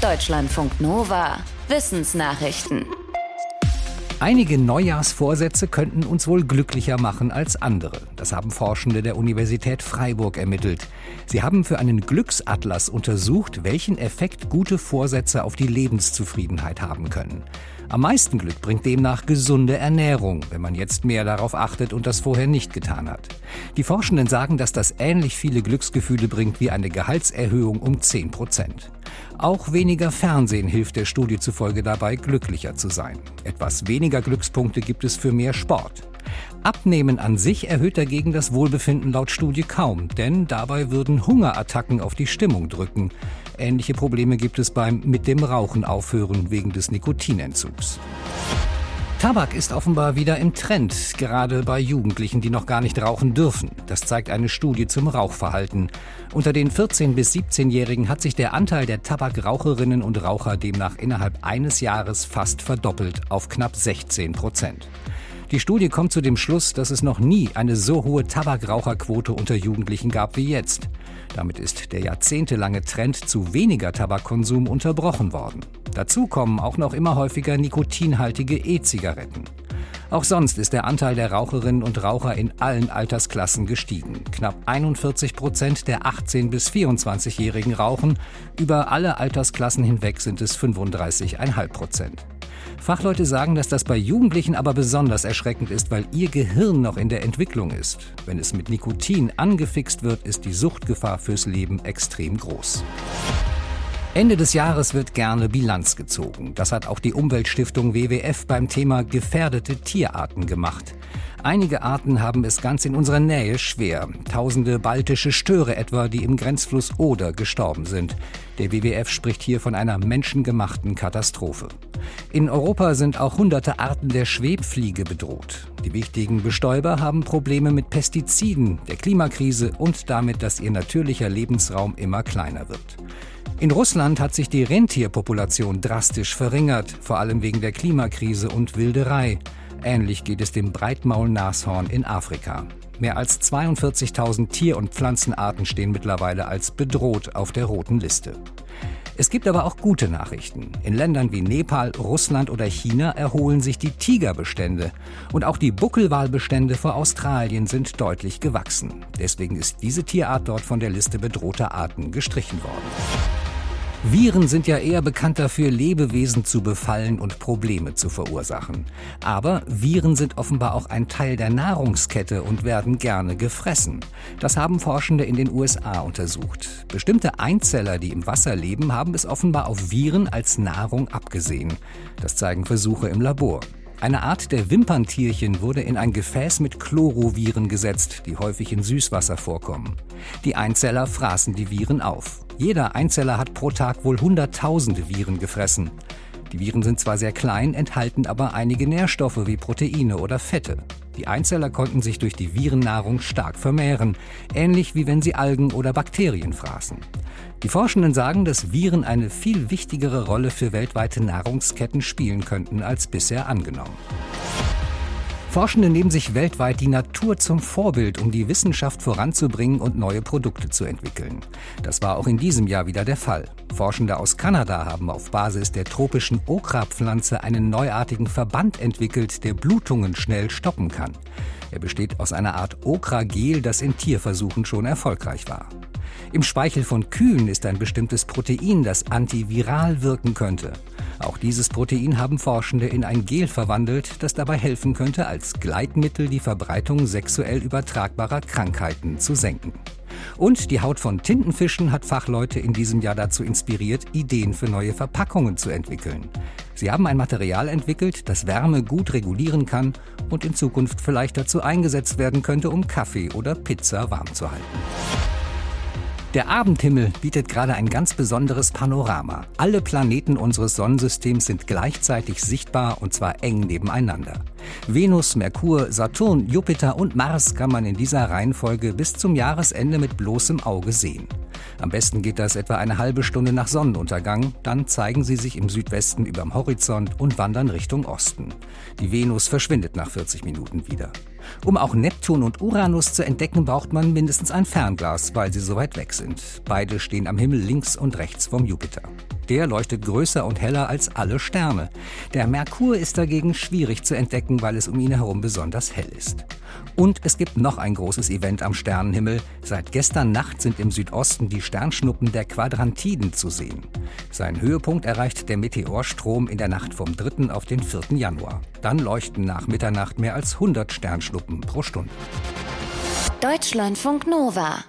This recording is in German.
Deutschlandfunk Nova. Wissensnachrichten. Einige Neujahrsvorsätze könnten uns wohl glücklicher machen als andere. Das haben Forschende der Universität Freiburg ermittelt. Sie haben für einen Glücksatlas untersucht, welchen Effekt gute Vorsätze auf die Lebenszufriedenheit haben können. Am meisten Glück bringt demnach gesunde Ernährung, wenn man jetzt mehr darauf achtet und das vorher nicht getan hat. Die Forschenden sagen, dass das ähnlich viele Glücksgefühle bringt wie eine Gehaltserhöhung um 10 Prozent. Auch weniger Fernsehen hilft der Studie zufolge dabei, glücklicher zu sein. Etwas weniger Glückspunkte gibt es für mehr Sport. Abnehmen an sich erhöht dagegen das Wohlbefinden laut Studie kaum, denn dabei würden Hungerattacken auf die Stimmung drücken. Ähnliche Probleme gibt es beim mit dem Rauchen aufhören wegen des Nikotinentzugs. Tabak ist offenbar wieder im Trend, gerade bei Jugendlichen, die noch gar nicht rauchen dürfen. Das zeigt eine Studie zum Rauchverhalten. Unter den 14- bis 17-Jährigen hat sich der Anteil der Tabakraucherinnen und Raucher demnach innerhalb eines Jahres fast verdoppelt auf knapp 16 Prozent. Die Studie kommt zu dem Schluss, dass es noch nie eine so hohe Tabakraucherquote unter Jugendlichen gab wie jetzt. Damit ist der jahrzehntelange Trend zu weniger Tabakkonsum unterbrochen worden. Dazu kommen auch noch immer häufiger nikotinhaltige E-Zigaretten. Auch sonst ist der Anteil der Raucherinnen und Raucher in allen Altersklassen gestiegen. Knapp 41 Prozent der 18- bis 24-Jährigen rauchen. Über alle Altersklassen hinweg sind es 35,5 Prozent. Fachleute sagen, dass das bei Jugendlichen aber besonders erschreckend ist, weil ihr Gehirn noch in der Entwicklung ist. Wenn es mit Nikotin angefixt wird, ist die Suchtgefahr fürs Leben extrem groß. Ende des Jahres wird gerne Bilanz gezogen. Das hat auch die Umweltstiftung WWF beim Thema gefährdete Tierarten gemacht. Einige Arten haben es ganz in unserer Nähe schwer. Tausende baltische Störe etwa, die im Grenzfluss Oder gestorben sind. Der WWF spricht hier von einer menschengemachten Katastrophe. In Europa sind auch hunderte Arten der Schwebfliege bedroht. Die wichtigen Bestäuber haben Probleme mit Pestiziden, der Klimakrise und damit, dass ihr natürlicher Lebensraum immer kleiner wird. In Russland hat sich die Rentierpopulation drastisch verringert, vor allem wegen der Klimakrise und Wilderei. Ähnlich geht es dem Breitmaulnashorn in Afrika. Mehr als 42.000 Tier- und Pflanzenarten stehen mittlerweile als bedroht auf der roten Liste. Es gibt aber auch gute Nachrichten. In Ländern wie Nepal, Russland oder China erholen sich die Tigerbestände. Und auch die Buckelwalbestände vor Australien sind deutlich gewachsen. Deswegen ist diese Tierart dort von der Liste bedrohter Arten gestrichen worden. Viren sind ja eher bekannt dafür, Lebewesen zu befallen und Probleme zu verursachen. Aber Viren sind offenbar auch ein Teil der Nahrungskette und werden gerne gefressen. Das haben Forschende in den USA untersucht. Bestimmte Einzeller, die im Wasser leben, haben es offenbar auf Viren als Nahrung abgesehen. Das zeigen Versuche im Labor. Eine Art der Wimperntierchen wurde in ein Gefäß mit Chloroviren gesetzt, die häufig in Süßwasser vorkommen. Die Einzeller fraßen die Viren auf. Jeder Einzeller hat pro Tag wohl Hunderttausende Viren gefressen. Die Viren sind zwar sehr klein, enthalten aber einige Nährstoffe wie Proteine oder Fette. Die Einzeller konnten sich durch die Virennahrung stark vermehren, ähnlich wie wenn sie Algen oder Bakterien fraßen. Die Forschenden sagen, dass Viren eine viel wichtigere Rolle für weltweite Nahrungsketten spielen könnten als bisher angenommen. Forschende nehmen sich weltweit die Natur zum Vorbild, um die Wissenschaft voranzubringen und neue Produkte zu entwickeln. Das war auch in diesem Jahr wieder der Fall. Forschende aus Kanada haben auf Basis der tropischen Okra-Pflanze einen neuartigen Verband entwickelt, der Blutungen schnell stoppen kann. Er besteht aus einer Art Okra-Gel, das in Tierversuchen schon erfolgreich war. Im Speichel von Kühen ist ein bestimmtes Protein, das antiviral wirken könnte. Auch dieses Protein haben Forschende in ein Gel verwandelt, das dabei helfen könnte, als Gleitmittel die Verbreitung sexuell übertragbarer Krankheiten zu senken. Und die Haut von Tintenfischen hat Fachleute in diesem Jahr dazu inspiriert, Ideen für neue Verpackungen zu entwickeln. Sie haben ein Material entwickelt, das Wärme gut regulieren kann und in Zukunft vielleicht dazu eingesetzt werden könnte, um Kaffee oder Pizza warm zu halten. Der Abendhimmel bietet gerade ein ganz besonderes Panorama. Alle Planeten unseres Sonnensystems sind gleichzeitig sichtbar und zwar eng nebeneinander. Venus, Merkur, Saturn, Jupiter und Mars kann man in dieser Reihenfolge bis zum Jahresende mit bloßem Auge sehen. Am besten geht das etwa eine halbe Stunde nach Sonnenuntergang, dann zeigen sie sich im Südwesten überm Horizont und wandern Richtung Osten. Die Venus verschwindet nach 40 Minuten wieder. Um auch Neptun und Uranus zu entdecken, braucht man mindestens ein Fernglas, weil sie so weit weg sind. Beide stehen am Himmel links und rechts vom Jupiter. Der leuchtet größer und heller als alle Sterne. Der Merkur ist dagegen schwierig zu entdecken, weil es um ihn herum besonders hell ist. Und es gibt noch ein großes Event am Sternenhimmel. Seit gestern Nacht sind im Südosten die Sternschnuppen der Quadrantiden zu sehen. Sein Höhepunkt erreicht der Meteorstrom in der Nacht vom 3. auf den 4. Januar. Dann leuchten nach Mitternacht mehr als 100 Sternschnuppen pro Stunde. Deutschlandfunk Nova